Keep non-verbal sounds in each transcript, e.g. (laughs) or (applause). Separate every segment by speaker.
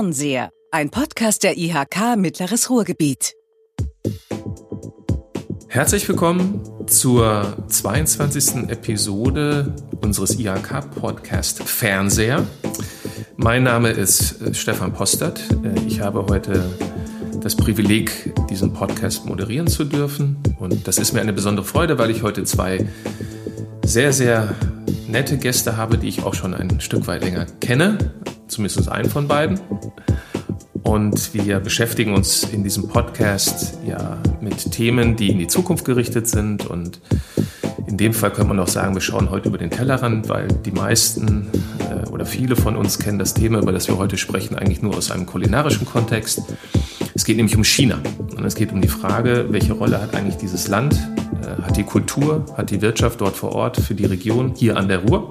Speaker 1: Fernseher, ein Podcast der IHK Mittleres Ruhrgebiet.
Speaker 2: Herzlich willkommen zur 22. Episode unseres IHK-Podcast Fernseher. Mein Name ist äh, Stefan Postert. Äh, ich habe heute das Privileg, diesen Podcast moderieren zu dürfen. Und das ist mir eine besondere Freude, weil ich heute zwei sehr, sehr nette Gäste habe, die ich auch schon ein Stück weit länger kenne, zumindest einen von beiden. Und wir beschäftigen uns in diesem Podcast ja mit Themen, die in die Zukunft gerichtet sind. Und in dem Fall könnte man auch sagen, wir schauen heute über den Tellerrand, weil die meisten äh, oder viele von uns kennen das Thema, über das wir heute sprechen, eigentlich nur aus einem kulinarischen Kontext. Es geht nämlich um China. Und es geht um die Frage, welche Rolle hat eigentlich dieses Land äh, hat die Kultur, hat die Wirtschaft dort vor Ort für die Region hier an der Ruhr.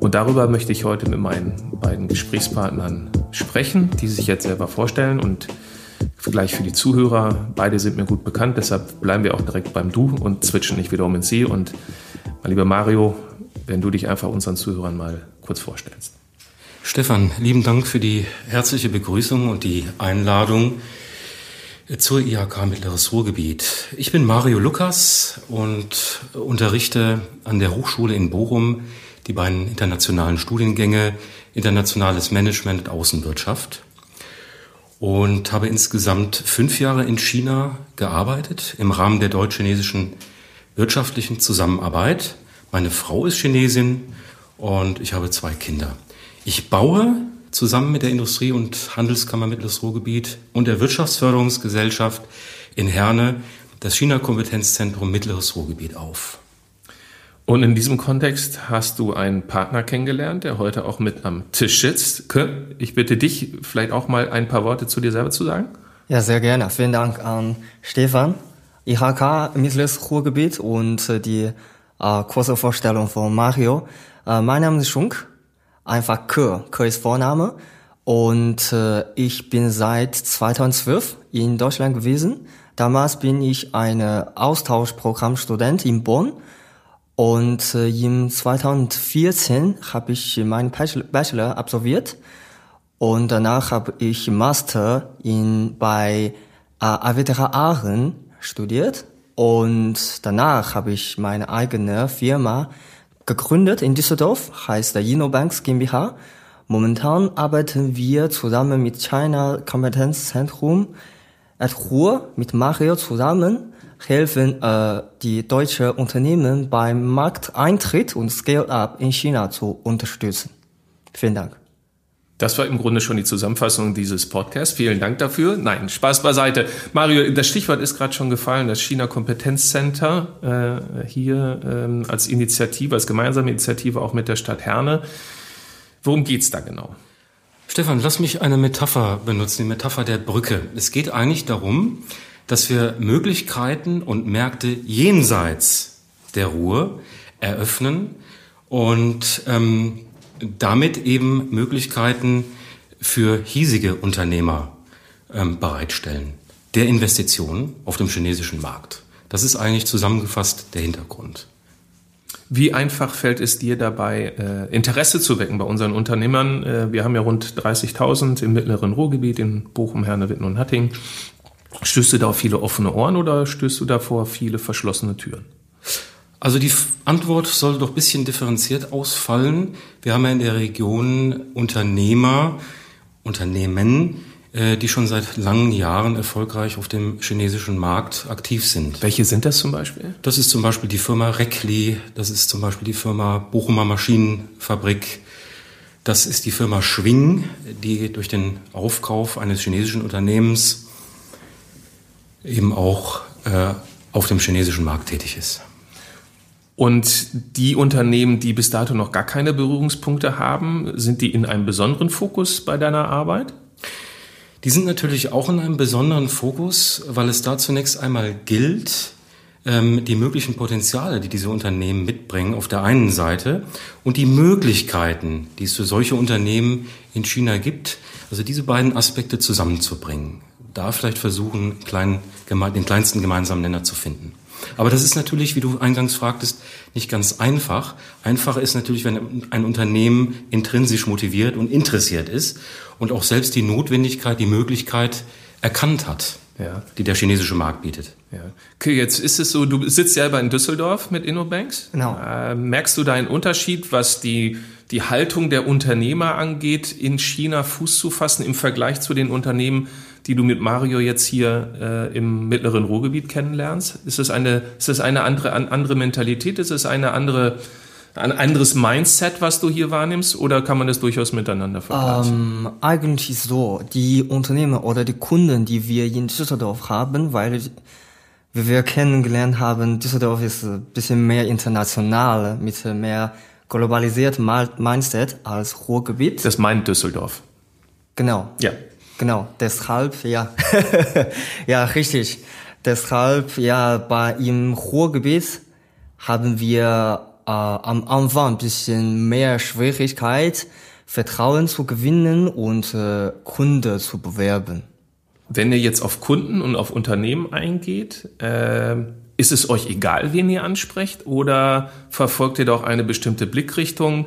Speaker 2: Und darüber möchte ich heute mit meinen beiden Gesprächspartnern sprechen, die sich jetzt selber vorstellen und gleich für die Zuhörer. Beide sind mir gut bekannt, deshalb bleiben wir auch direkt beim Du und switchen nicht wiederum ins Sie. Und mein lieber Mario, wenn du dich einfach unseren Zuhörern mal kurz vorstellst.
Speaker 3: Stefan, lieben Dank für die herzliche Begrüßung und die Einladung zur IHK Mittleres Ruhrgebiet. Ich bin Mario Lukas und unterrichte an der Hochschule in Bochum die beiden internationalen Studiengänge Internationales Management und Außenwirtschaft und habe insgesamt fünf Jahre in China gearbeitet im Rahmen der deutsch-chinesischen wirtschaftlichen Zusammenarbeit. Meine Frau ist Chinesin und ich habe zwei Kinder. Ich baue zusammen mit der Industrie- und Handelskammer Mittleres Ruhrgebiet und der Wirtschaftsförderungsgesellschaft in Herne das China-Kompetenzzentrum Mittleres Ruhrgebiet auf.
Speaker 2: Und in diesem Kontext hast du einen Partner kennengelernt, der heute auch mit am Tisch sitzt. Ich bitte dich, vielleicht auch mal ein paar Worte zu dir selber zu sagen.
Speaker 4: Ja, sehr gerne. Vielen Dank an Stefan, IHK Mittleres Ruhrgebiet und äh, die äh, kurze Vorstellung von Mario. Äh, mein Name ist Schunk einfach Kö. Kö ist Vorname. Und äh, ich bin seit 2012 in Deutschland gewesen. Damals bin ich eine Austauschprogrammstudent in Bonn. Und äh, im 2014 habe ich meinen Bachelor absolviert. Und danach habe ich Master in, bei äh, AWTH Aachen studiert. Und danach habe ich meine eigene Firma gegründet in Düsseldorf, heißt Innobanks GmbH. Momentan arbeiten wir zusammen mit China Kompetenzzentrum at Ruhr mit Mario zusammen, helfen äh, die deutsche Unternehmen beim Markteintritt und Scale-up in China zu unterstützen. Vielen Dank.
Speaker 2: Das war im Grunde schon die Zusammenfassung dieses Podcasts. Vielen Dank dafür. Nein, Spaß beiseite. Mario, das Stichwort ist gerade schon gefallen, das China Kompetenzcenter äh, hier ähm, als Initiative, als gemeinsame Initiative auch mit der Stadt Herne. Worum geht's da genau?
Speaker 3: Stefan, lass mich eine Metapher benutzen, die Metapher der Brücke. Es geht eigentlich darum, dass wir Möglichkeiten und Märkte jenseits der Ruhe eröffnen und ähm, damit eben Möglichkeiten für hiesige Unternehmer ähm, bereitstellen, der Investitionen auf dem chinesischen Markt. Das ist eigentlich zusammengefasst der Hintergrund.
Speaker 2: Wie einfach fällt es dir dabei, äh, Interesse zu wecken bei unseren Unternehmern? Äh, wir haben ja rund 30.000 im mittleren Ruhrgebiet, in Bochum, Herne, Witten und Hattingen. Stößt du da auf viele offene Ohren oder stößt du davor viele verschlossene Türen?
Speaker 3: Also die Antwort soll doch ein bisschen differenziert ausfallen. Wir haben ja in der Region Unternehmer, Unternehmen, äh, die schon seit langen Jahren erfolgreich auf dem chinesischen Markt aktiv sind.
Speaker 2: Welche sind das zum Beispiel?
Speaker 3: Das ist zum Beispiel die Firma Reckli, das ist zum Beispiel die Firma Bochumer Maschinenfabrik, das ist die Firma Schwing, die durch den Aufkauf eines chinesischen Unternehmens eben auch äh, auf dem chinesischen Markt tätig ist.
Speaker 2: Und die Unternehmen, die bis dato noch gar keine Berührungspunkte haben, sind die in einem besonderen Fokus bei deiner Arbeit?
Speaker 3: Die sind natürlich auch in einem besonderen Fokus, weil es da zunächst einmal gilt, ähm, die möglichen Potenziale, die diese Unternehmen mitbringen, auf der einen Seite und die Möglichkeiten, die es für solche Unternehmen in China gibt, also diese beiden Aspekte zusammenzubringen. Da vielleicht versuchen, den kleinsten gemeinsamen Nenner zu finden. Aber das ist natürlich, wie du eingangs fragtest, nicht ganz einfach. Einfacher ist natürlich, wenn ein Unternehmen intrinsisch motiviert und interessiert ist und auch selbst die Notwendigkeit, die Möglichkeit erkannt hat, ja. die der chinesische Markt bietet.
Speaker 2: Ja. Okay, jetzt ist es so, du sitzt selber in Düsseldorf mit InnoBanks.
Speaker 4: Genau.
Speaker 2: Äh, merkst du da einen Unterschied, was die, die Haltung der Unternehmer angeht, in China Fuß zu fassen im Vergleich zu den Unternehmen, die du mit Mario jetzt hier äh, im mittleren Ruhrgebiet kennenlernst? Ist es eine, ist es eine andere, eine andere Mentalität? Ist es eine andere, ein anderes Mindset, was du hier wahrnimmst, oder kann man das durchaus miteinander vergleichen?
Speaker 4: Ähm, eigentlich so. Die Unternehmer oder die Kunden, die wir in Düsseldorf haben, weil wie wir kennengelernt haben, Düsseldorf ist ein bisschen mehr international, mit mehr globalisiertem Mindset als Ruhrgebiet.
Speaker 2: Das meint Düsseldorf.
Speaker 4: Genau.
Speaker 2: Ja.
Speaker 4: Genau, deshalb, ja. (laughs) ja, richtig. Deshalb, ja, bei im Ruhrgebiet haben wir äh, am Anfang ein bisschen mehr Schwierigkeit, Vertrauen zu gewinnen und äh, Kunde zu bewerben.
Speaker 2: Wenn ihr jetzt auf Kunden und auf Unternehmen eingeht, äh, ist es euch egal, wen ihr ansprecht oder verfolgt ihr doch eine bestimmte Blickrichtung?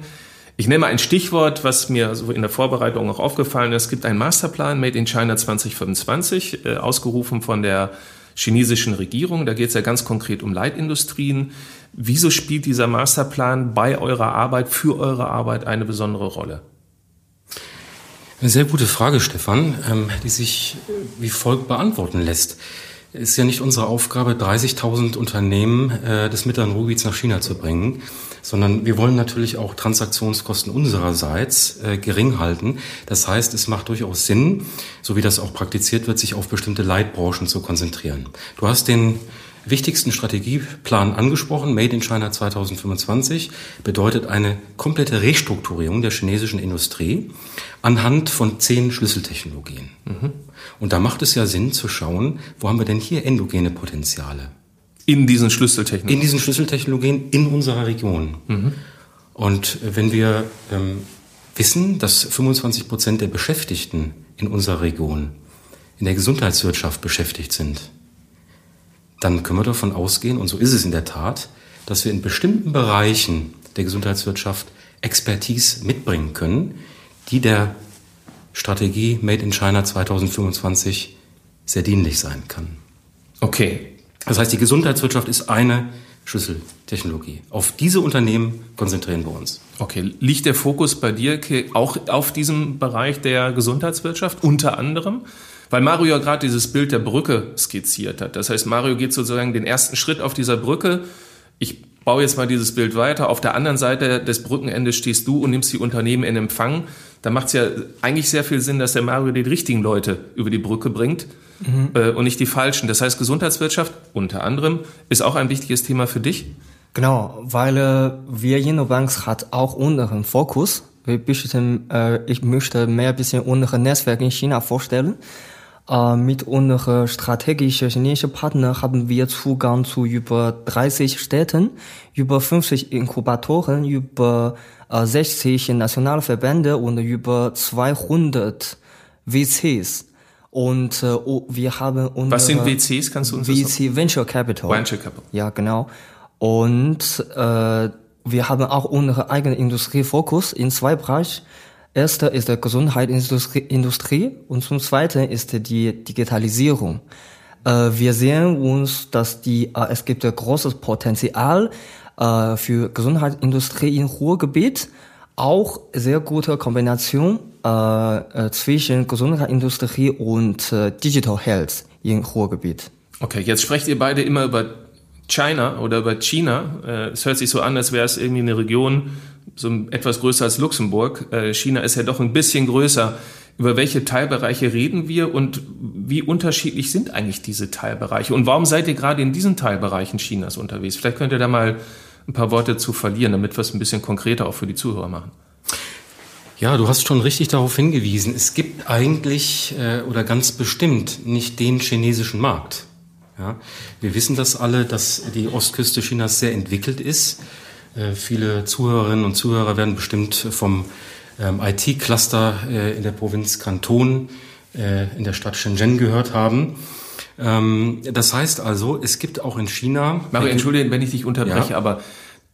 Speaker 2: Ich nenne mal ein Stichwort, was mir so in der Vorbereitung auch aufgefallen ist. Es gibt einen Masterplan Made in China 2025, äh, ausgerufen von der chinesischen Regierung. Da geht es ja ganz konkret um Leitindustrien. Wieso spielt dieser Masterplan bei eurer Arbeit, für eure Arbeit eine besondere Rolle?
Speaker 3: Eine sehr gute Frage, Stefan, ähm, die sich wie folgt beantworten lässt. Es ist ja nicht unsere Aufgabe, 30.000 Unternehmen äh, des Mittleren Ruhrgebiets nach China zu bringen, sondern wir wollen natürlich auch Transaktionskosten unsererseits äh, gering halten. Das heißt, es macht durchaus Sinn, so wie das auch praktiziert wird, sich auf bestimmte Leitbranchen zu konzentrieren. Du hast den wichtigsten Strategieplan angesprochen. Made in China 2025 bedeutet eine komplette Restrukturierung der chinesischen Industrie anhand von zehn Schlüsseltechnologien. Mhm. Und da macht es ja Sinn zu schauen, wo haben wir denn hier endogene Potenziale?
Speaker 2: In diesen Schlüsseltechnologien?
Speaker 3: In diesen Schlüsseltechnologien in unserer Region. Mhm. Und wenn wir ähm, wissen, dass 25 Prozent der Beschäftigten in unserer Region in der Gesundheitswirtschaft beschäftigt sind, dann können wir davon ausgehen, und so ist es in der Tat, dass wir in bestimmten Bereichen der Gesundheitswirtschaft Expertise mitbringen können, die der Strategie Made in China 2025 sehr dienlich sein kann.
Speaker 2: Okay,
Speaker 3: das heißt, die Gesundheitswirtschaft ist eine Schlüsseltechnologie. Auf diese Unternehmen konzentrieren wir uns.
Speaker 2: Okay, liegt der Fokus bei dir auch auf diesem Bereich der Gesundheitswirtschaft unter anderem? Weil Mario ja gerade dieses Bild der Brücke skizziert hat. Das heißt, Mario geht sozusagen den ersten Schritt auf dieser Brücke. Ich baue jetzt mal dieses Bild weiter. Auf der anderen Seite des Brückenendes stehst du und nimmst die Unternehmen in Empfang. Da macht es ja eigentlich sehr viel Sinn, dass der Mario die richtigen Leute über die Brücke bringt mhm. äh, und nicht die falschen. Das heißt, Gesundheitswirtschaft unter anderem ist auch ein wichtiges Thema für dich.
Speaker 4: Genau, weil äh, wir Innobanks hat auch unseren Fokus. Wir bisschen, äh, ich möchte mehr ein bisschen unsere Netzwerk in China vorstellen. Äh, mit unseren strategischen chinesischen Partnern haben wir Zugang zu über 30 Städten, über 50 Inkubatoren, über äh, 60 Nationalverbände und über 200 WCs. Und äh, oh, wir haben unsere
Speaker 2: Was sind WCs? Kannst du uns
Speaker 4: VC das Venture Capital.
Speaker 2: Venture Capital.
Speaker 4: Ja, genau. Und äh, wir haben auch unsere eigene Industriefokus in zwei Bereichen. Erster ist die Gesundheitsindustrie und zum Zweiten ist die Digitalisierung. Äh, wir sehen uns, dass die, äh, es gibt ein großes Potenzial äh, für Gesundheitsindustrie im Ruhrgebiet, auch sehr gute Kombination äh, äh, zwischen Gesundheitsindustrie und äh, Digital Health im Ruhrgebiet.
Speaker 2: Okay, jetzt sprecht ihr beide immer über China oder über China. Äh, es hört sich so an, als wäre es irgendwie eine Region, so etwas größer als Luxemburg. Äh, China ist ja doch ein bisschen größer. Über welche Teilbereiche reden wir und wie unterschiedlich sind eigentlich diese Teilbereiche? Und warum seid ihr gerade in diesen Teilbereichen Chinas unterwegs? Vielleicht könnt ihr da mal ein paar Worte zu verlieren, damit wir es ein bisschen konkreter auch für die Zuhörer machen.
Speaker 3: Ja, du hast schon richtig darauf hingewiesen. Es gibt eigentlich äh, oder ganz bestimmt nicht den chinesischen Markt. Ja, wir wissen das alle, dass die Ostküste Chinas sehr entwickelt ist. Äh, viele Zuhörerinnen und Zuhörer werden bestimmt vom ähm, IT-Cluster äh, in der Provinz Kanton äh, in der Stadt Shenzhen gehört haben. Ähm, das heißt also, es gibt auch in China.
Speaker 2: Mario, entschuldige, wenn ich dich unterbreche, ja? aber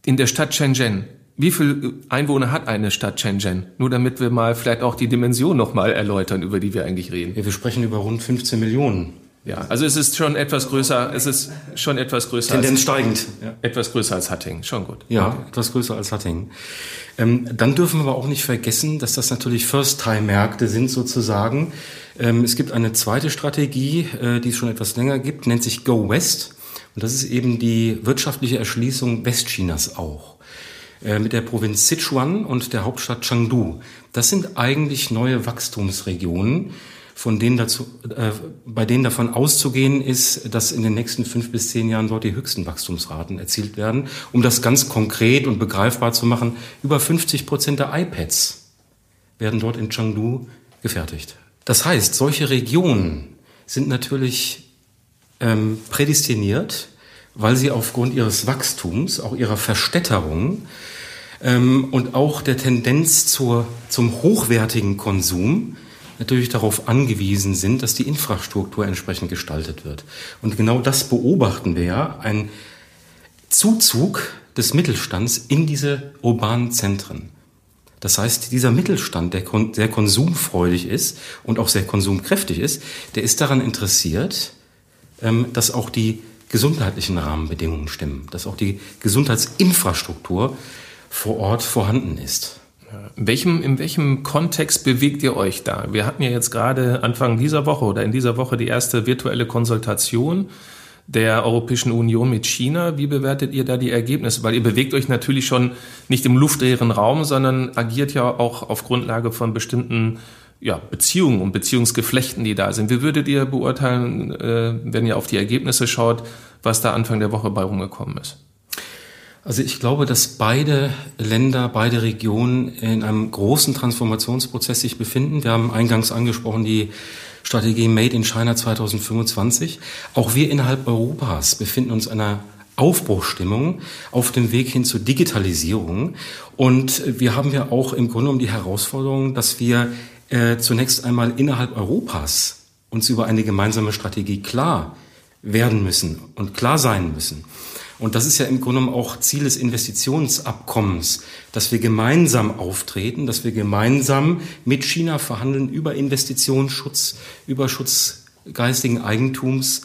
Speaker 2: in der Stadt Shenzhen, wie viele Einwohner hat eine Stadt Shenzhen? Nur damit wir mal vielleicht auch die Dimension nochmal erläutern, über die wir eigentlich reden.
Speaker 3: Ja, wir sprechen über rund 15 Millionen.
Speaker 2: Ja, also es ist schon etwas größer, es ist schon etwas größer.
Speaker 3: Tendenz als, steigend.
Speaker 2: Ja. Etwas größer als Hattingen, schon gut.
Speaker 3: Ja, okay. etwas größer als Hattingen. Ähm, dann dürfen wir aber auch nicht vergessen, dass das natürlich First-Time-Märkte sind sozusagen. Ähm, es gibt eine zweite Strategie, äh, die es schon etwas länger gibt, nennt sich Go West. Und das ist eben die wirtschaftliche Erschließung Westchinas auch. Äh, mit der Provinz Sichuan und der Hauptstadt Chengdu. Das sind eigentlich neue Wachstumsregionen, von denen dazu, äh, bei denen davon auszugehen ist, dass in den nächsten fünf bis zehn Jahren dort die höchsten Wachstumsraten erzielt werden. Um das ganz konkret und begreifbar zu machen, über 50 Prozent der iPads werden dort in Chengdu gefertigt. Das heißt, solche Regionen sind natürlich ähm, prädestiniert, weil sie aufgrund ihres Wachstums, auch ihrer Verstädterung ähm, und auch der Tendenz zur, zum hochwertigen Konsum natürlich darauf angewiesen sind, dass die Infrastruktur entsprechend gestaltet wird. Und genau das beobachten wir ja, ein Zuzug des Mittelstands in diese urbanen Zentren. Das heißt, dieser Mittelstand, der sehr konsumfreudig ist und auch sehr konsumkräftig ist, der ist daran interessiert, ähm, dass auch die gesundheitlichen Rahmenbedingungen stimmen, dass auch die Gesundheitsinfrastruktur vor Ort vorhanden ist.
Speaker 2: In welchem, in welchem Kontext bewegt ihr euch da? Wir hatten ja jetzt gerade Anfang dieser Woche oder in dieser Woche die erste virtuelle Konsultation der Europäischen Union mit China. Wie bewertet ihr da die Ergebnisse? Weil ihr bewegt euch natürlich schon nicht im luftleeren Raum, sondern agiert ja auch auf Grundlage von bestimmten ja, Beziehungen und Beziehungsgeflechten, die da sind. Wie würdet ihr beurteilen, äh, wenn ihr auf die Ergebnisse schaut, was da Anfang der Woche bei rumgekommen ist?
Speaker 3: Also ich glaube, dass beide Länder, beide Regionen in einem großen Transformationsprozess sich befinden. Wir haben eingangs angesprochen die Strategie Made in China 2025. Auch wir innerhalb Europas befinden uns in einer Aufbruchstimmung auf dem Weg hin zur Digitalisierung. Und wir haben ja auch im Grunde um die Herausforderung, dass wir äh, zunächst einmal innerhalb Europas uns über eine gemeinsame Strategie klar werden müssen und klar sein müssen. Und das ist ja im Grunde auch Ziel des Investitionsabkommens, dass wir gemeinsam auftreten, dass wir gemeinsam mit China verhandeln über Investitionsschutz, über Schutz geistigen Eigentums.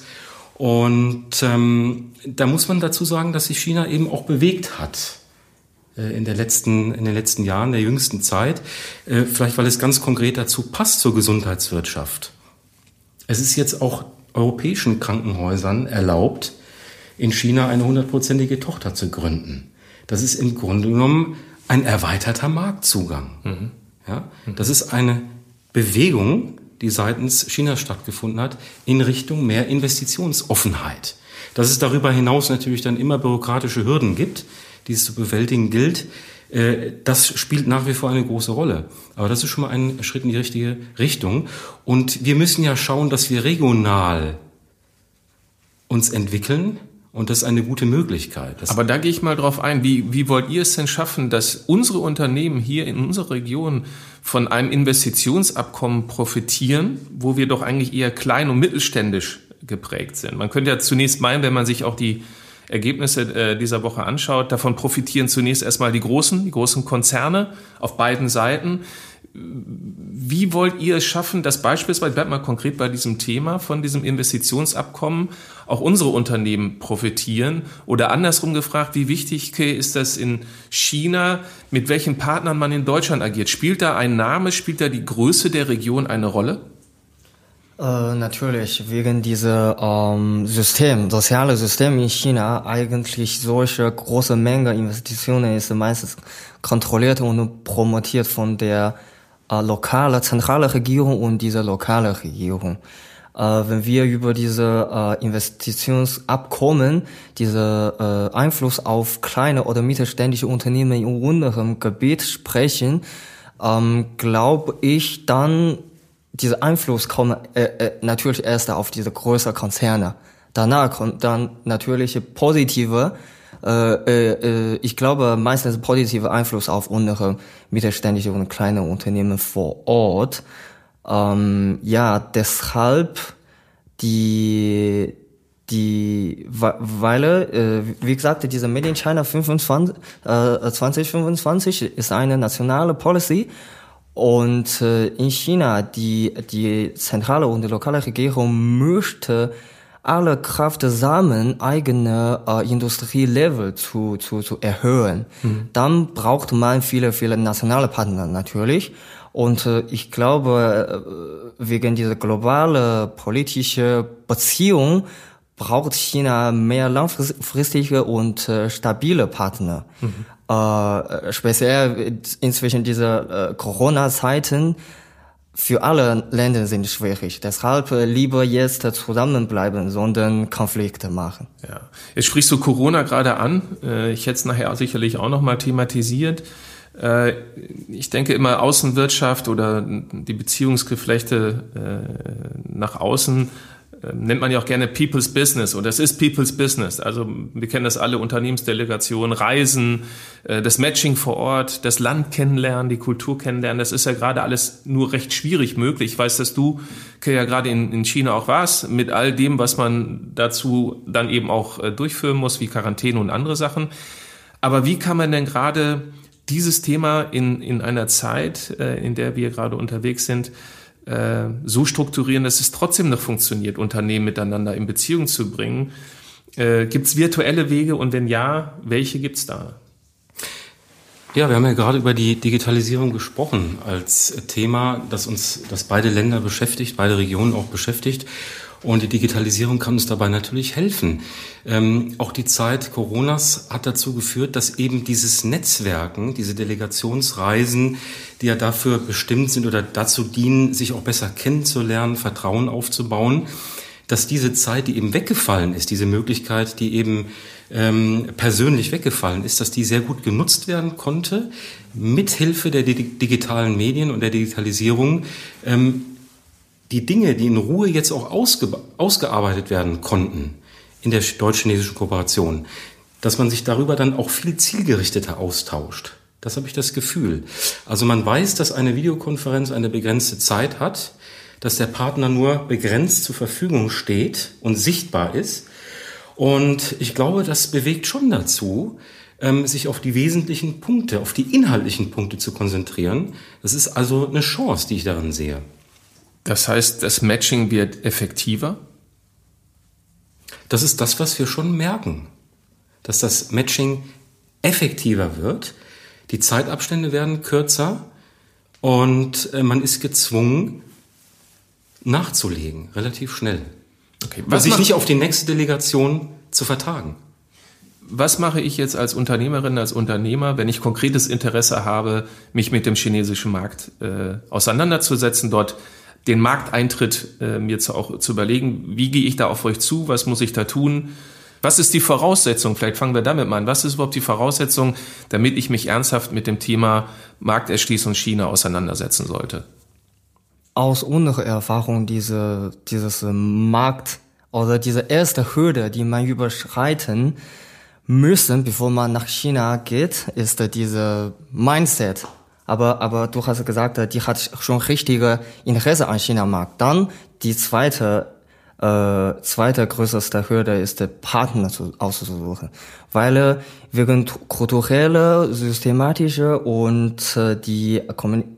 Speaker 3: Und ähm, da muss man dazu sagen, dass sich China eben auch bewegt hat äh, in, der letzten, in den letzten Jahren, der jüngsten Zeit. Äh, vielleicht, weil es ganz konkret dazu passt zur Gesundheitswirtschaft. Es ist jetzt auch europäischen Krankenhäusern erlaubt, in China eine hundertprozentige Tochter zu gründen. Das ist im Grunde genommen ein erweiterter Marktzugang. Mhm. Ja, das ist eine Bewegung, die seitens China stattgefunden hat, in Richtung mehr Investitionsoffenheit. Dass es darüber hinaus natürlich dann immer bürokratische Hürden gibt, die es zu bewältigen gilt, äh, das spielt nach wie vor eine große Rolle. Aber das ist schon mal ein Schritt in die richtige Richtung. Und wir müssen ja schauen, dass wir regional uns entwickeln, und das ist eine gute Möglichkeit. Das
Speaker 2: Aber da gehe ich mal drauf ein. Wie, wie wollt ihr es denn schaffen, dass unsere Unternehmen hier in unserer Region von einem Investitionsabkommen profitieren, wo wir doch eigentlich eher klein und mittelständisch geprägt sind? Man könnte ja zunächst meinen, wenn man sich auch die Ergebnisse äh, dieser Woche anschaut, davon profitieren zunächst erstmal die großen, die großen Konzerne auf beiden Seiten. Wie wollt ihr es schaffen, dass beispielsweise, bleibt mal konkret bei diesem Thema von diesem Investitionsabkommen, auch unsere Unternehmen profitieren? Oder andersrum gefragt, wie wichtig ist das in China, mit welchen Partnern man in Deutschland agiert? Spielt da ein Name, spielt da die Größe der Region eine Rolle?
Speaker 4: Äh, natürlich, wegen dieser ähm, System, soziale System in China, eigentlich solche große Menge Investitionen ist meistens kontrolliert und promotiert von der äh, lokale, zentrale Regierung und diese lokale Regierung. Äh, wenn wir über diese äh, Investitionsabkommen, diese äh, Einfluss auf kleine oder mittelständische Unternehmen in unserem Gebiet sprechen, ähm, glaube ich, dann dieser Einfluss kommt äh, äh, natürlich erst auf diese größeren Konzerne. Danach kommt dann natürlich positive äh, äh, ich glaube, meistens positiver Einfluss auf unsere mittelständische und kleine Unternehmen vor Ort. Ähm, ja, deshalb die die weil äh, wie gesagt diese Made in China 25, äh, 2025 ist eine nationale Policy und äh, in China die die zentrale und die lokale Regierung möchte alle Kraft zusammen eigene äh, Industrielevel zu, zu, zu erhöhen. Mhm. Dann braucht man viele, viele nationale Partner natürlich. Und äh, ich glaube, äh, wegen dieser globale politische Beziehung braucht China mehr langfristige und äh, stabile Partner. Mhm. Äh, speziell inzwischen diese äh, Corona-Zeiten für alle Länder sind schwierig. Deshalb äh, lieber jetzt zusammenbleiben, sondern Konflikte machen.
Speaker 2: Ja. Jetzt sprichst du Corona gerade an. Äh, ich hätte es nachher sicherlich auch nochmal thematisiert. Äh, ich denke immer Außenwirtschaft oder die Beziehungsgeflechte nach außen nennt man ja auch gerne People's Business und das ist People's Business. Also wir kennen das alle, Unternehmensdelegationen, Reisen, äh, das Matching vor Ort, das Land kennenlernen, die Kultur kennenlernen. Das ist ja gerade alles nur recht schwierig möglich. Ich weiß, dass du ja gerade in, in China auch warst, mit all dem, was man dazu dann eben auch äh, durchführen muss, wie Quarantäne und andere Sachen. Aber wie kann man denn gerade dieses Thema in, in einer Zeit, äh, in der wir gerade unterwegs sind, äh, so strukturieren, dass es trotzdem noch funktioniert, Unternehmen miteinander in Beziehung zu bringen. Äh, gibt es virtuelle Wege und wenn ja, welche gibt es da?
Speaker 3: Ja, wir haben ja gerade über die Digitalisierung gesprochen als Thema, das uns, das beide Länder beschäftigt, beide Regionen auch beschäftigt. Und die Digitalisierung kann uns dabei natürlich helfen. Ähm, auch die Zeit Coronas hat dazu geführt, dass eben dieses Netzwerken, diese Delegationsreisen, die ja dafür bestimmt sind oder dazu dienen, sich auch besser kennenzulernen, Vertrauen aufzubauen, dass diese Zeit, die eben weggefallen ist, diese Möglichkeit, die eben ähm, persönlich weggefallen ist, dass die sehr gut genutzt werden konnte, mithilfe der digitalen Medien und der Digitalisierung. Ähm, die Dinge, die in Ruhe jetzt auch ausge ausgearbeitet werden konnten in der deutsch-chinesischen Kooperation, dass man sich darüber dann auch viel zielgerichteter austauscht. Das habe ich das Gefühl. Also man weiß, dass eine Videokonferenz eine begrenzte Zeit hat, dass der Partner nur begrenzt zur Verfügung steht und sichtbar ist. Und ich glaube, das bewegt schon dazu, ähm, sich auf die wesentlichen Punkte, auf die inhaltlichen Punkte zu konzentrieren. Das ist also eine Chance, die ich darin sehe.
Speaker 2: Das heißt, das Matching wird effektiver?
Speaker 3: Das ist das, was wir schon merken, dass das Matching effektiver wird. Die Zeitabstände werden kürzer und äh, man ist gezwungen, nachzulegen, relativ schnell. Okay, was sich nicht auf die nächste Delegation zu vertagen.
Speaker 2: Was mache ich jetzt als Unternehmerin, als Unternehmer, wenn ich konkretes Interesse habe, mich mit dem chinesischen Markt äh, auseinanderzusetzen, dort den Markteintritt äh, mir zu, auch zu überlegen, wie gehe ich da auf euch zu, was muss ich da tun, was ist die Voraussetzung, vielleicht fangen wir damit mal an, was ist überhaupt die Voraussetzung, damit ich mich ernsthaft mit dem Thema Markterschließung China auseinandersetzen sollte?
Speaker 4: Aus unserer Erfahrung, diese, dieses Markt oder diese erste Hürde, die man überschreiten müssen, bevor man nach China geht, ist diese Mindset aber, aber du hast gesagt, die hat schon richtige Interesse an China-Markt. Dann die zweite, äh, zweite größte Hürde ist der Partner zu, auszusuchen. Weil äh, wegen kulturelle, systematische und äh, die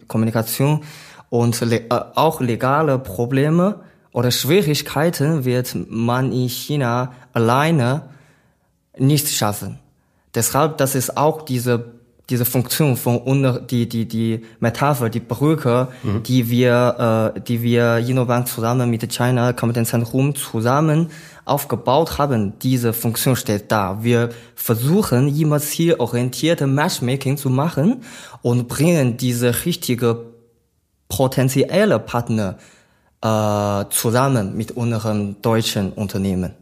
Speaker 4: Kommunikation und le äh, auch legale Probleme oder Schwierigkeiten wird man in China alleine nicht schaffen. Deshalb, das ist auch diese diese Funktion von unter, die, die, die Metapher, die Brücke, mhm. die wir, äh, die wir Innobank zusammen mit China Kompetenzzentrum zusammen aufgebaut haben, diese Funktion steht da. Wir versuchen immer zielorientierte Matchmaking zu machen und bringen diese richtige potenzielle Partner äh, zusammen mit unseren deutschen Unternehmen.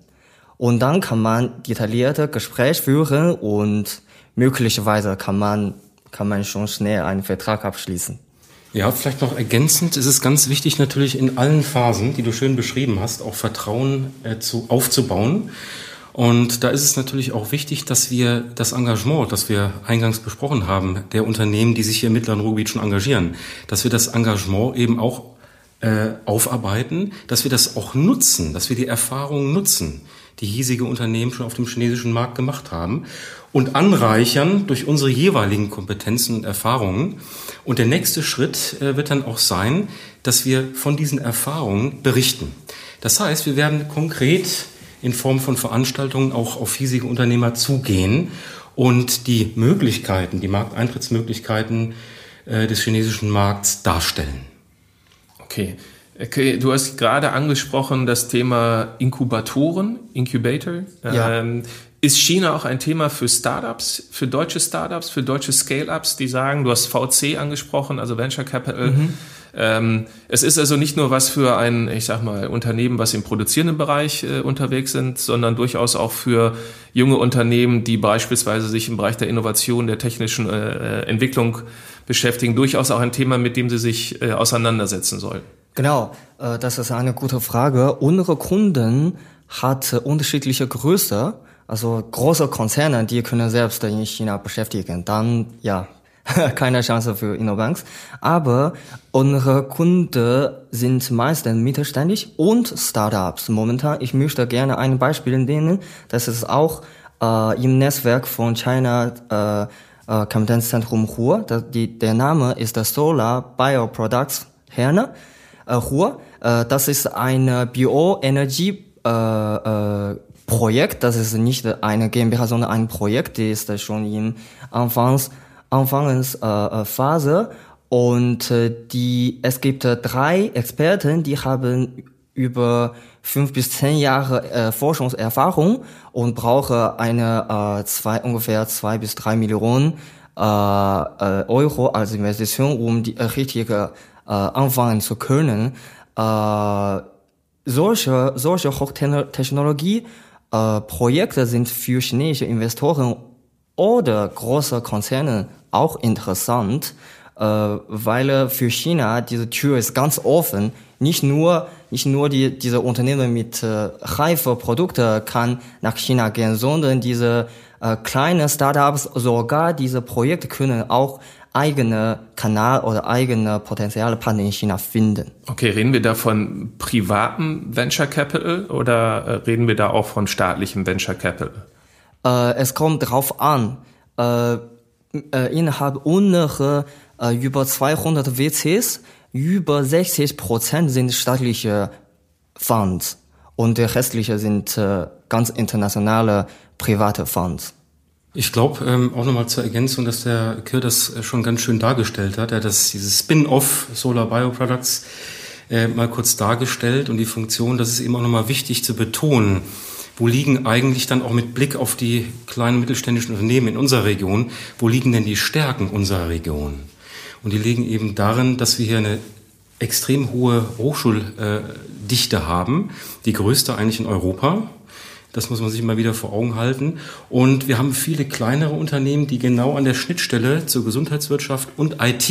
Speaker 4: Und dann kann man detaillierte Gespräche führen und möglicherweise kann man, kann man schon schnell einen Vertrag abschließen.
Speaker 3: Ja, vielleicht noch ergänzend ist es ganz wichtig natürlich in allen Phasen, die du schön beschrieben hast, auch Vertrauen äh, zu, aufzubauen. Und da ist es natürlich auch wichtig, dass wir das Engagement, das wir eingangs besprochen haben, der Unternehmen, die sich hier im Mittleren Ruhrgebiet schon engagieren, dass wir das Engagement eben auch äh, aufarbeiten, dass wir das auch nutzen, dass wir die Erfahrungen nutzen, die hiesige Unternehmen schon auf dem chinesischen Markt gemacht haben und anreichern durch unsere jeweiligen Kompetenzen und Erfahrungen. Und der nächste Schritt äh, wird dann auch sein, dass wir von diesen Erfahrungen berichten. Das heißt, wir werden konkret in Form von Veranstaltungen auch auf hiesige Unternehmer zugehen und die Möglichkeiten, die Markteintrittsmöglichkeiten äh, des chinesischen Markts darstellen.
Speaker 2: Okay. Okay, du hast gerade angesprochen das Thema Inkubatoren, Incubator. Ja. Ähm, ist China auch ein Thema für Startups, für deutsche Startups, für deutsche Scale-Ups, die sagen, du hast VC angesprochen, also Venture Capital. Mhm. Ähm, es ist also nicht nur was für ein, ich sag mal, Unternehmen, was im produzierenden Bereich äh, unterwegs sind, sondern durchaus auch für junge Unternehmen, die beispielsweise sich im Bereich der Innovation, der technischen äh, äh Entwicklung beschäftigen, durchaus auch ein Thema, mit dem sie sich äh, auseinandersetzen sollen.
Speaker 4: Genau, äh, das ist eine gute Frage. Unsere Kunden hat unterschiedliche Größe. Also große Konzerne, die können selbst in China beschäftigen. Dann, ja, (laughs) keine Chance für Innobanks. Aber unsere Kunden sind meistens mittelständisch und Startups. Momentan, ich möchte gerne ein Beispiel nennen. Das ist auch äh, im Netzwerk von China äh, äh, Kompetenzzentrum Ruhr. Der Name ist der Solar Bioproducts Herne Ruhr. Äh, das ist ein Bioenergie äh, äh, Projekt. Das ist nicht eine GmbH, sondern ein Projekt, die ist schon im Anfangs Anfangsphase äh, und äh, die es gibt äh, drei Experten, die haben über fünf bis zehn Jahre äh, Forschungserfahrung und brauche eine äh, zwei, ungefähr zwei bis drei Millionen äh, äh, Euro als Investition, um die äh, richtige äh, anfangen zu können. Äh, solche solche Hochtechnologie äh, sind für chinesische Investoren oder große Konzerne auch interessant, äh, weil für China diese Tür ist ganz offen. Nicht nur nicht nur die diese Unternehmen mit äh, reife Produkte kann nach China gehen, sondern diese äh, kleinen Startups sogar diese Projekte können auch eigene Kanal oder eigene potenzielle Partner in China finden.
Speaker 2: Okay, reden wir da von privatem Venture Capital oder äh, reden wir da auch von staatlichem Venture Capital?
Speaker 4: Äh, es kommt drauf an. Äh, äh, innerhalb unserer äh, über 200 WCs, über 60 Prozent sind staatliche Fonds und der restliche sind ganz internationale private Fonds.
Speaker 3: Ich glaube ähm, auch nochmal zur Ergänzung, dass der Kir das schon ganz schön dargestellt hat. Er hat das, dieses Spin-off Solar Bioproducts äh, mal kurz dargestellt und die Funktion, das ist eben auch nochmal wichtig zu betonen wo liegen eigentlich dann auch mit Blick auf die kleinen mittelständischen Unternehmen in unserer Region, wo liegen denn die Stärken unserer Region? Und die liegen eben darin, dass wir hier eine extrem hohe Hochschuldichte haben, die größte eigentlich in Europa. Das muss man sich mal wieder vor Augen halten. Und wir haben viele kleinere Unternehmen, die genau an der Schnittstelle zur Gesundheitswirtschaft und IT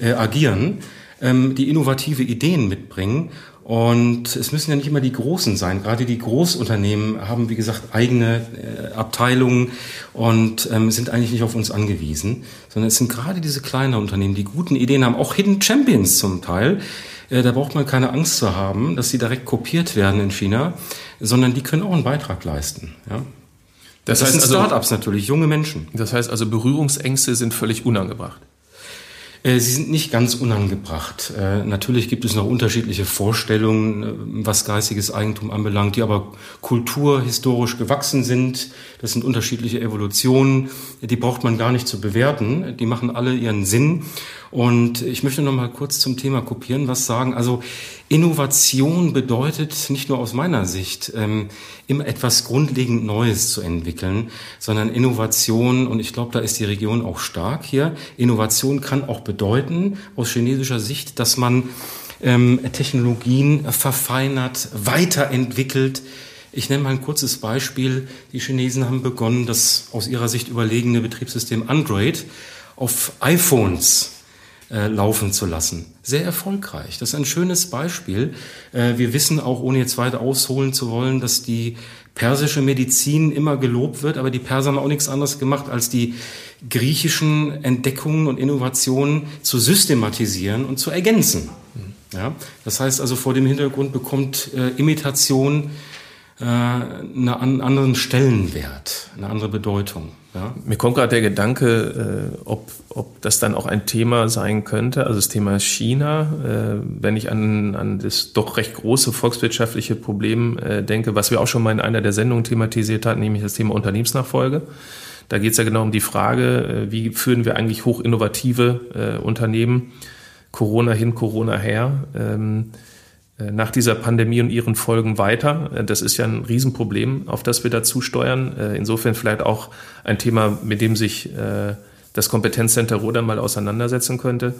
Speaker 3: äh, agieren, ähm, die innovative Ideen mitbringen und es müssen ja nicht immer die Großen sein. Gerade die Großunternehmen haben, wie gesagt, eigene äh, Abteilungen und ähm, sind eigentlich nicht auf uns angewiesen, sondern es sind gerade diese kleinen Unternehmen, die guten Ideen haben, auch Hidden Champions zum Teil. Äh, da braucht man keine Angst zu haben, dass sie direkt kopiert werden in China, sondern die können auch einen Beitrag leisten. Ja?
Speaker 2: Das, das heißt sind also Startups natürlich, junge Menschen. Das heißt also, Berührungsängste sind völlig unangebracht.
Speaker 3: Äh, sie sind nicht ganz unangebracht. Äh, natürlich gibt es noch unterschiedliche Vorstellungen, äh, was geistiges Eigentum anbelangt, die aber kulturhistorisch gewachsen sind. Das sind unterschiedliche Evolutionen. Die braucht man gar nicht zu bewerten. Die machen alle ihren Sinn. Und ich möchte noch mal kurz zum Thema Kopieren was sagen. Also Innovation bedeutet nicht nur aus meiner Sicht, ähm, immer etwas grundlegend Neues zu entwickeln, sondern Innovation, und ich glaube, da ist die Region auch stark hier, Innovation kann auch bedeuten, aus chinesischer Sicht, dass man ähm, Technologien verfeinert, weiterentwickelt, ich nenne mal ein kurzes Beispiel. Die Chinesen haben begonnen, das aus ihrer Sicht überlegene Betriebssystem Android auf iPhones äh, laufen zu lassen. Sehr erfolgreich. Das ist ein schönes Beispiel. Äh, wir wissen auch, ohne jetzt weiter ausholen zu wollen, dass die persische Medizin immer gelobt wird, aber die Perser haben auch nichts anderes gemacht, als die griechischen Entdeckungen und Innovationen zu systematisieren und zu ergänzen. Ja? Das heißt also, vor dem Hintergrund bekommt äh, Imitation einen anderen Stellenwert, eine andere Bedeutung.
Speaker 2: Ja? Mir kommt gerade der Gedanke, äh, ob, ob das dann auch ein Thema sein könnte, also das Thema China, äh, wenn ich an, an das doch recht große volkswirtschaftliche Problem äh, denke, was wir auch schon mal in einer der Sendungen thematisiert hatten, nämlich das Thema Unternehmensnachfolge. Da geht es ja genau um die Frage, äh, wie führen wir eigentlich hochinnovative äh, Unternehmen, Corona hin, Corona her. Äh, nach dieser Pandemie und ihren Folgen weiter. Äh, das ist ja ein Riesenproblem, auf das wir dazu steuern. Äh, insofern vielleicht auch ein Thema, mit dem sich das Kompetenzcenter Roda mal auseinandersetzen könnte.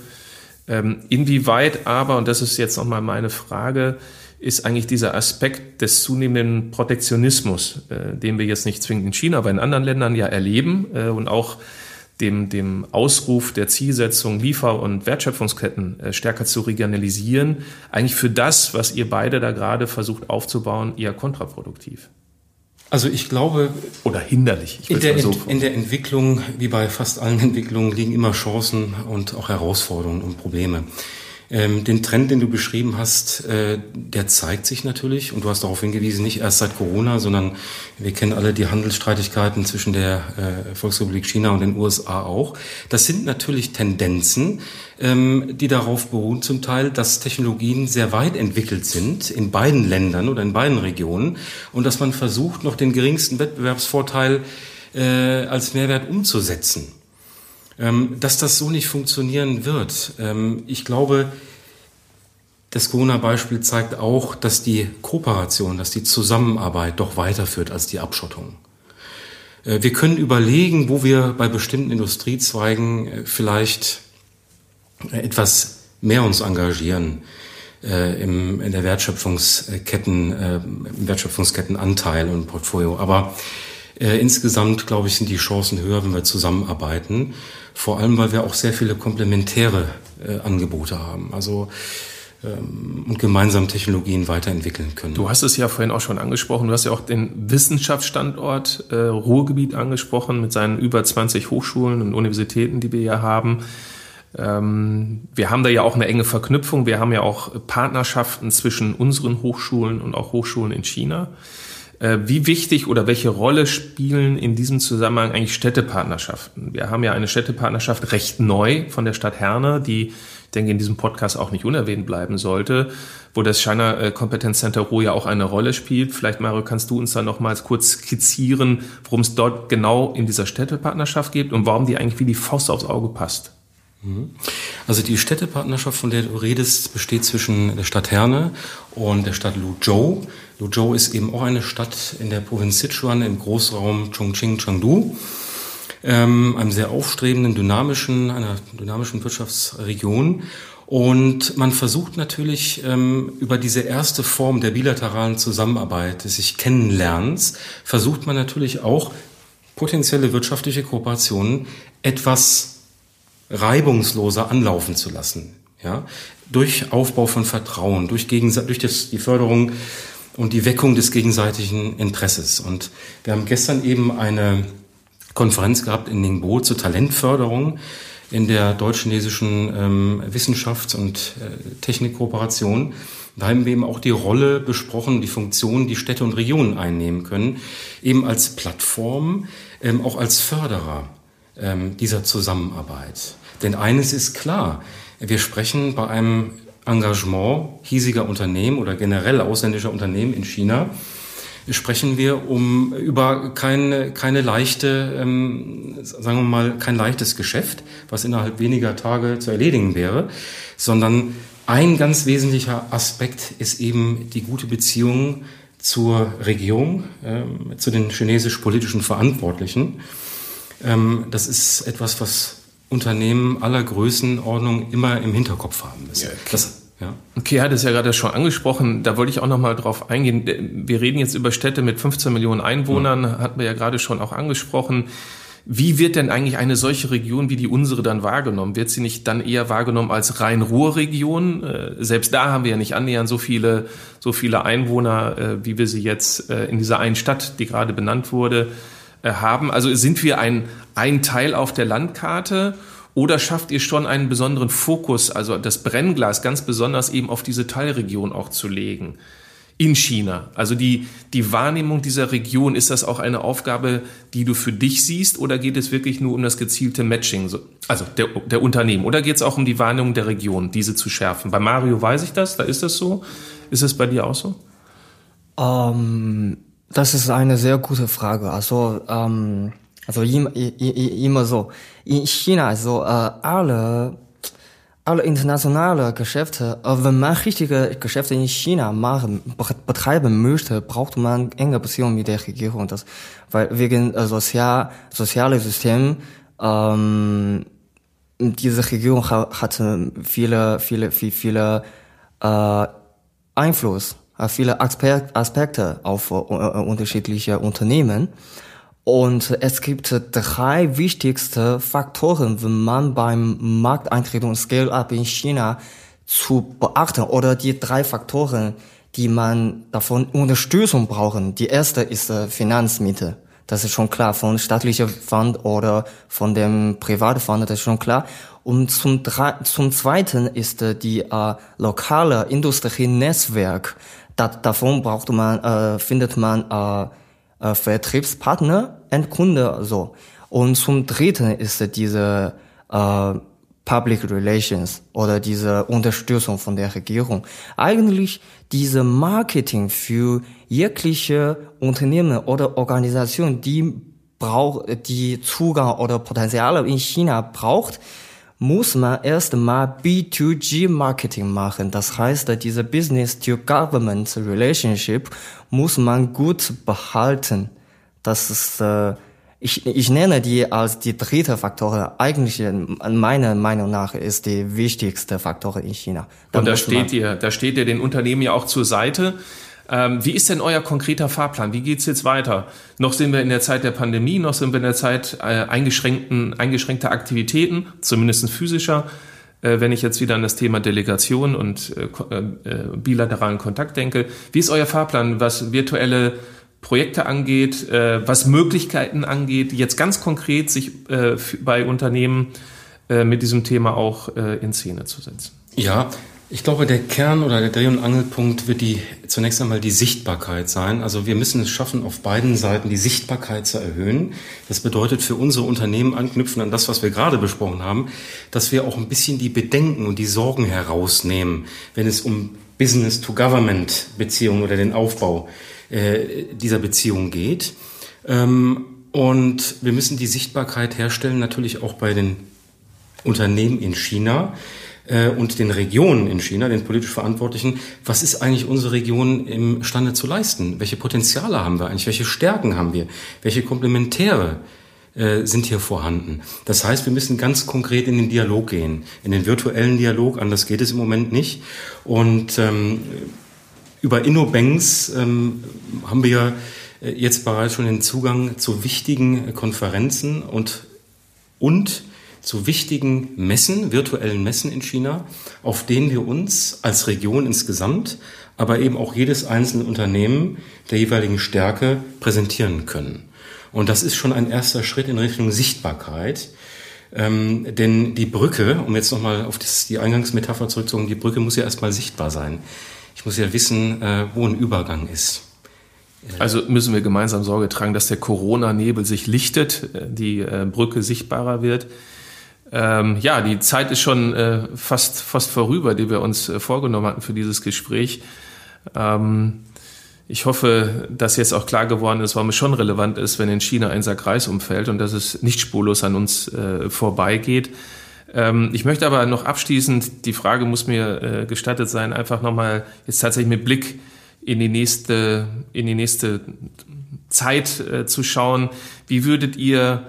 Speaker 2: Ähm, inwieweit aber, und das ist jetzt nochmal meine Frage, ist eigentlich dieser Aspekt des zunehmenden Protektionismus, den wir jetzt nicht zwingend in China, aber in anderen Ländern ja erleben und auch dem, dem Ausruf der Zielsetzung, Liefer- und Wertschöpfungsketten äh, stärker zu regionalisieren, eigentlich für das, was ihr beide da gerade versucht aufzubauen, eher kontraproduktiv?
Speaker 3: Also ich glaube.
Speaker 2: Oder hinderlich.
Speaker 3: in, der so in der Entwicklung, wie bei fast allen Entwicklungen, liegen immer Chancen und auch Herausforderungen und Probleme. Ähm, den Trend, den du beschrieben hast, äh, der zeigt sich natürlich und du hast darauf hingewiesen, nicht erst seit Corona, sondern wir kennen alle die Handelsstreitigkeiten zwischen der äh, Volksrepublik China und den USA auch. Das sind natürlich Tendenzen, ähm, die darauf beruhen zum Teil, dass Technologien sehr weit entwickelt sind in beiden Ländern oder in beiden Regionen und dass man versucht, noch den geringsten Wettbewerbsvorteil äh, als Mehrwert umzusetzen. Ähm, dass das so nicht funktionieren wird. Ähm, ich glaube, das Corona-Beispiel zeigt auch, dass die Kooperation, dass die Zusammenarbeit doch weiterführt als die Abschottung. Äh, wir können überlegen, wo wir bei bestimmten Industriezweigen äh, vielleicht etwas mehr uns engagieren äh, im, in der Wertschöpfungsketten, äh, im Wertschöpfungskettenanteil und Portfolio. Aber äh, insgesamt, glaube ich, sind die Chancen höher, wenn wir zusammenarbeiten. Vor allem, weil wir auch sehr viele komplementäre äh, Angebote haben. Also ähm, und gemeinsam Technologien weiterentwickeln können.
Speaker 2: Du hast es ja vorhin auch schon angesprochen. Du hast ja auch den Wissenschaftsstandort äh, Ruhrgebiet angesprochen mit seinen über 20 Hochschulen und Universitäten, die wir ja haben. Ähm, wir haben da ja auch eine enge Verknüpfung. Wir haben ja auch Partnerschaften zwischen unseren Hochschulen und auch Hochschulen in China. Äh, wie wichtig oder welche Rolle spielen in diesem Zusammenhang eigentlich Städtepartnerschaften? Wir haben ja eine Städtepartnerschaft recht neu von der Stadt Herne, die, ich denke, in diesem Podcast auch nicht unerwähnt bleiben sollte, wo das China äh, Kompetenzcenter Ruhr ja auch eine Rolle spielt. Vielleicht, Mario, kannst du uns da nochmals kurz skizzieren, worum es dort genau in dieser Städtepartnerschaft geht und warum die eigentlich wie die Faust aufs Auge passt?
Speaker 3: Mhm. Also die Städtepartnerschaft, von der du redest, besteht zwischen der Stadt Herne und der Stadt Luzhou. Luzhou ist eben auch eine Stadt in der Provinz Sichuan im Großraum Chongqing, Chengdu, ähm, einem sehr aufstrebenden, dynamischen, einer dynamischen Wirtschaftsregion. Und man versucht natürlich ähm, über diese erste Form der bilateralen Zusammenarbeit, des sich Kennenlernens, versucht man natürlich auch potenzielle wirtschaftliche Kooperationen etwas reibungsloser anlaufen zu lassen. Ja, durch Aufbau von Vertrauen, durch, durch das, die Förderung und die Weckung des gegenseitigen Interesses. Und wir haben gestern eben eine Konferenz gehabt in Ningbo zur Talentförderung in der deutsch-chinesischen ähm, Wissenschafts- und äh, Technikkooperation. Da haben wir eben auch die Rolle besprochen, die Funktion, die Städte und Regionen einnehmen können, eben als Plattform, ähm, auch als Förderer ähm, dieser Zusammenarbeit. Denn eines ist klar, wir sprechen bei einem Engagement hiesiger Unternehmen oder generell ausländischer Unternehmen in China, sprechen wir um über keine, keine leichte, ähm, sagen wir mal, kein leichtes Geschäft, was innerhalb weniger Tage zu erledigen wäre, sondern ein ganz wesentlicher Aspekt ist eben die gute Beziehung zur Regierung, ähm, zu den chinesisch-politischen Verantwortlichen. Ähm, das ist etwas, was Unternehmen aller Größenordnung immer im Hinterkopf haben müssen. Ja, okay. Das,
Speaker 2: ja. Okay, er hat es ja gerade schon angesprochen. Da wollte ich auch noch mal drauf eingehen. Wir reden jetzt über Städte mit 15 Millionen Einwohnern, ja. hatten wir ja gerade schon auch angesprochen. Wie wird denn eigentlich eine solche Region wie die unsere dann wahrgenommen? Wird sie nicht dann eher wahrgenommen als Rhein-Ruhr-Region? Äh, selbst da haben wir ja nicht annähernd so viele, so viele Einwohner, äh, wie wir sie jetzt äh, in dieser einen Stadt, die gerade benannt wurde, äh, haben. Also sind wir ein, ein Teil auf der Landkarte Oder schafft ihr schon einen besonderen Fokus, also das Brennglas ganz besonders eben auf diese Teilregion auch zu legen? in China? Also die, die Wahrnehmung dieser Region, ist das auch eine Aufgabe, die du für dich siehst oder geht es wirklich nur um das gezielte Matching, also der, der Unternehmen? Oder geht es auch um die Wahrnehmung der Region, diese zu schärfen? Bei Mario weiß ich das, da ist das so. Ist es bei dir auch so?
Speaker 4: Ähm, das ist eine sehr gute Frage. Also, ähm, also immer, immer so. In China, also äh, alle alle internationale Geschäfte, äh, wenn man richtige Geschäfte in China machen, betreiben möchte, braucht man enge Beziehungen mit der Regierung. Das, weil wegen äh, sozial, soziale System, ähm, diese Regierung hat, hat viele, viele, viele, viele äh, Einfluss, viele Aspekte auf äh, unterschiedliche Unternehmen. Und es gibt drei wichtigste Faktoren, wenn man beim Markteintritt und Scale-up in China zu beachten oder die drei Faktoren, die man davon Unterstützung brauchen. Die erste ist äh, Finanzmittel. Das ist schon klar, von staatlicher Fund oder von dem privaten Fund, das ist schon klar. Und zum, zum zweiten ist äh, die äh, lokale Industrienetzwerk. Da, davon braucht man, äh, findet man äh, äh, Vertriebspartner, Endkunde so. Und zum Dritten ist diese äh, Public Relations oder diese Unterstützung von der Regierung. Eigentlich diese Marketing für jegliche Unternehmen oder Organisation, die braucht, die Zugang oder Potenziale in China braucht, muss man erstmal B2G-Marketing machen. Das heißt, diese Business-to-Government Relationship muss man gut behalten. Das ist, äh, ich, ich nenne die als die dritte Faktor. Eigentlich, meiner Meinung nach, ist die wichtigste Faktor in China.
Speaker 2: Da Und da steht ihr, da steht ihr den Unternehmen ja auch zur Seite. Ähm, wie ist denn euer konkreter Fahrplan? Wie geht's jetzt weiter? Noch sind wir in der Zeit der Pandemie, noch sind wir in der Zeit äh, eingeschränkten, eingeschränkter Aktivitäten, zumindest physischer. Äh, wenn ich jetzt wieder an das Thema Delegation und äh, äh, bilateralen Kontakt denke. Wie ist euer Fahrplan, was virtuelle Projekte angeht, äh, was Möglichkeiten angeht, jetzt ganz konkret sich äh, bei Unternehmen mit diesem Thema auch in Szene zu setzen?
Speaker 3: Ja, ich glaube, der Kern oder der Dreh- und Angelpunkt wird die, zunächst einmal die Sichtbarkeit sein. Also wir müssen es schaffen, auf beiden Seiten die Sichtbarkeit zu erhöhen. Das bedeutet für unsere Unternehmen anknüpfen an das, was wir gerade besprochen haben, dass wir auch ein bisschen die Bedenken und die Sorgen herausnehmen, wenn es um Business-to-Government-Beziehungen oder den Aufbau äh, dieser Beziehung geht. Ähm, und wir müssen die Sichtbarkeit herstellen, natürlich auch bei den Unternehmen in China äh, und den Regionen in China, den politisch Verantwortlichen, was ist eigentlich unsere Region imstande zu leisten? Welche Potenziale haben wir eigentlich? Welche Stärken haben wir? Welche Komplementäre äh, sind hier vorhanden? Das heißt, wir müssen ganz konkret in den Dialog gehen, in den virtuellen Dialog, anders geht es im Moment nicht. Und ähm, über InnoBanks ähm, haben wir äh, jetzt bereits schon den Zugang zu wichtigen Konferenzen und, und zu wichtigen Messen, virtuellen Messen in China, auf denen wir uns als Region insgesamt, aber eben auch jedes einzelne Unternehmen der jeweiligen Stärke präsentieren können. Und das ist schon ein erster Schritt in Richtung Sichtbarkeit. Ähm, denn die Brücke, um jetzt nochmal auf das, die Eingangsmetapher zurückzukommen, die Brücke muss ja erstmal sichtbar sein. Ich muss ja wissen, äh, wo ein Übergang ist.
Speaker 2: Also müssen wir gemeinsam Sorge tragen, dass der Corona-Nebel sich lichtet, äh, die äh, Brücke sichtbarer wird. Ähm, ja, die Zeit ist schon äh, fast, fast vorüber, die wir uns äh, vorgenommen hatten für dieses Gespräch. Ähm, ich hoffe, dass jetzt auch klar geworden ist, warum es schon relevant ist, wenn in China ein Sack Reis umfällt und dass es nicht spurlos an uns äh, vorbeigeht. Ähm, ich möchte aber noch abschließend, die Frage muss mir äh, gestattet sein, einfach nochmal jetzt tatsächlich mit Blick in die nächste, in die nächste Zeit äh, zu schauen. Wie würdet ihr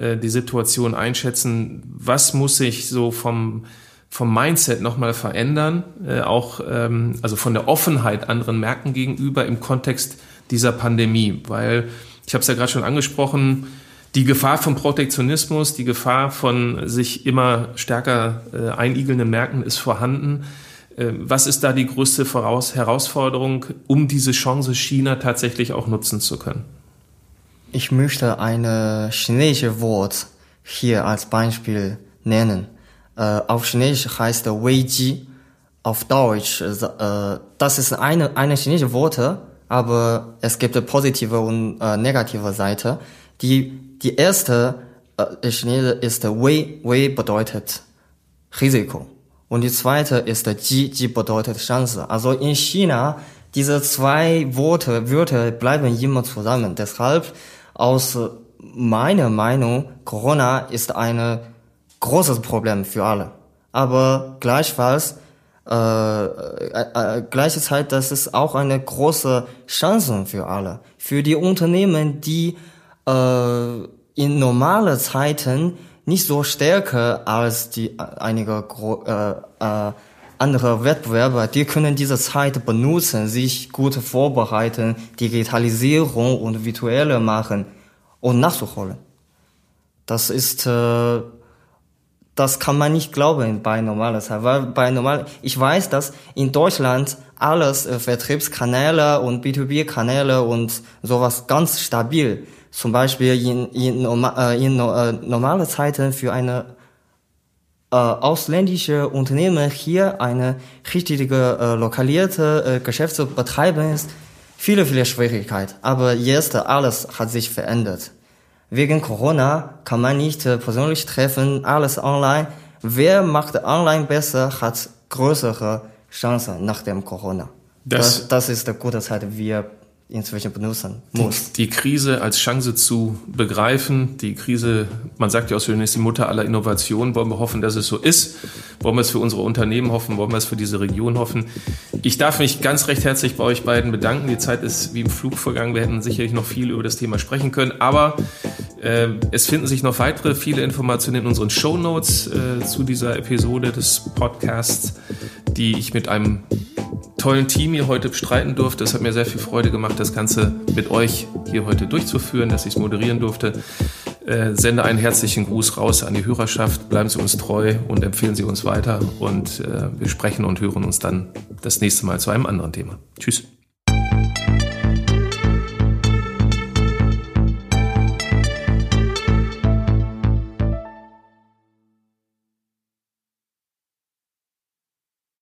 Speaker 2: äh, die Situation einschätzen, was muss sich so vom, vom Mindset nochmal verändern, äh, auch ähm, also von der Offenheit anderen Märkten gegenüber im Kontext dieser Pandemie, weil ich habe es ja gerade schon angesprochen, die Gefahr von Protektionismus, die Gefahr von sich immer stärker äh, einigelnden Märkten ist vorhanden. Äh, was ist da die größte Voraus Herausforderung, um diese Chance China tatsächlich auch nutzen zu können?
Speaker 4: Ich möchte eine chinesische Wort hier als Beispiel nennen. Äh, auf Chinesisch heißt Weiji, auf Deutsch, äh, das ist eine, eine chinesische Worte, aber es gibt positive und äh, negative Seite. Die, die erste äh, Chinesisch ist Wei, Wei bedeutet Risiko. Und die zweite ist Ji, Ji bedeutet Chance. Also in China, diese zwei Worte, Wörter bleiben immer zusammen. Deshalb, aus meiner Meinung, Corona ist ein großes Problem für alle. Aber gleichfalls, äh, äh, äh, gleiche das ist auch eine große Chance für alle. Für die Unternehmen, die äh, in normalen Zeiten nicht so stärker als die einige äh, äh, andere Wettbewerber, die können diese Zeit benutzen, sich gut vorbereiten, Digitalisierung und virtuelle machen und nachzuholen. Das ist, äh, das kann man nicht glauben bei normaler Zeit, weil bei normal, ich weiß, dass in Deutschland alles äh, Vertriebskanäle und B2B-Kanäle und sowas ganz stabil zum Beispiel in, in, norma, äh, in äh, normale Zeiten für eine äh, ausländische Unternehmen hier eine richtige äh, lokalierte äh, Geschäft zu betreiben ist viele, viele Schwierigkeiten. Aber jetzt alles hat sich verändert. Wegen Corona kann man nicht äh, persönlich treffen, alles online. Wer macht online besser, hat größere Chancen nach dem Corona. Das, das, das ist eine gute Zeit. Wir inzwischen benutzen muss.
Speaker 2: Die, die, Krise als Chance zu begreifen, die Krise, man sagt ja auch schön, ist die Mutter aller Innovationen. Wollen wir hoffen, dass es so ist? Wollen wir es für unsere Unternehmen hoffen? Wollen wir es für diese Region hoffen? Ich darf mich ganz recht herzlich bei euch beiden bedanken. Die Zeit ist wie im Flug vergangen. Wir hätten sicherlich noch viel über das Thema sprechen können, aber äh, es finden sich noch weitere viele Informationen in unseren Show Notes äh, zu dieser Episode des Podcasts, die ich mit einem tollen Team hier heute bestreiten durfte. Es hat mir sehr viel Freude gemacht, das Ganze mit euch hier heute durchzuführen, dass ich es moderieren durfte. Äh, sende einen herzlichen Gruß raus an die Hörerschaft. Bleiben Sie uns treu und empfehlen Sie uns weiter. Und äh, wir sprechen und hören uns dann das nächste Mal zu einem anderen Thema. Tschüss.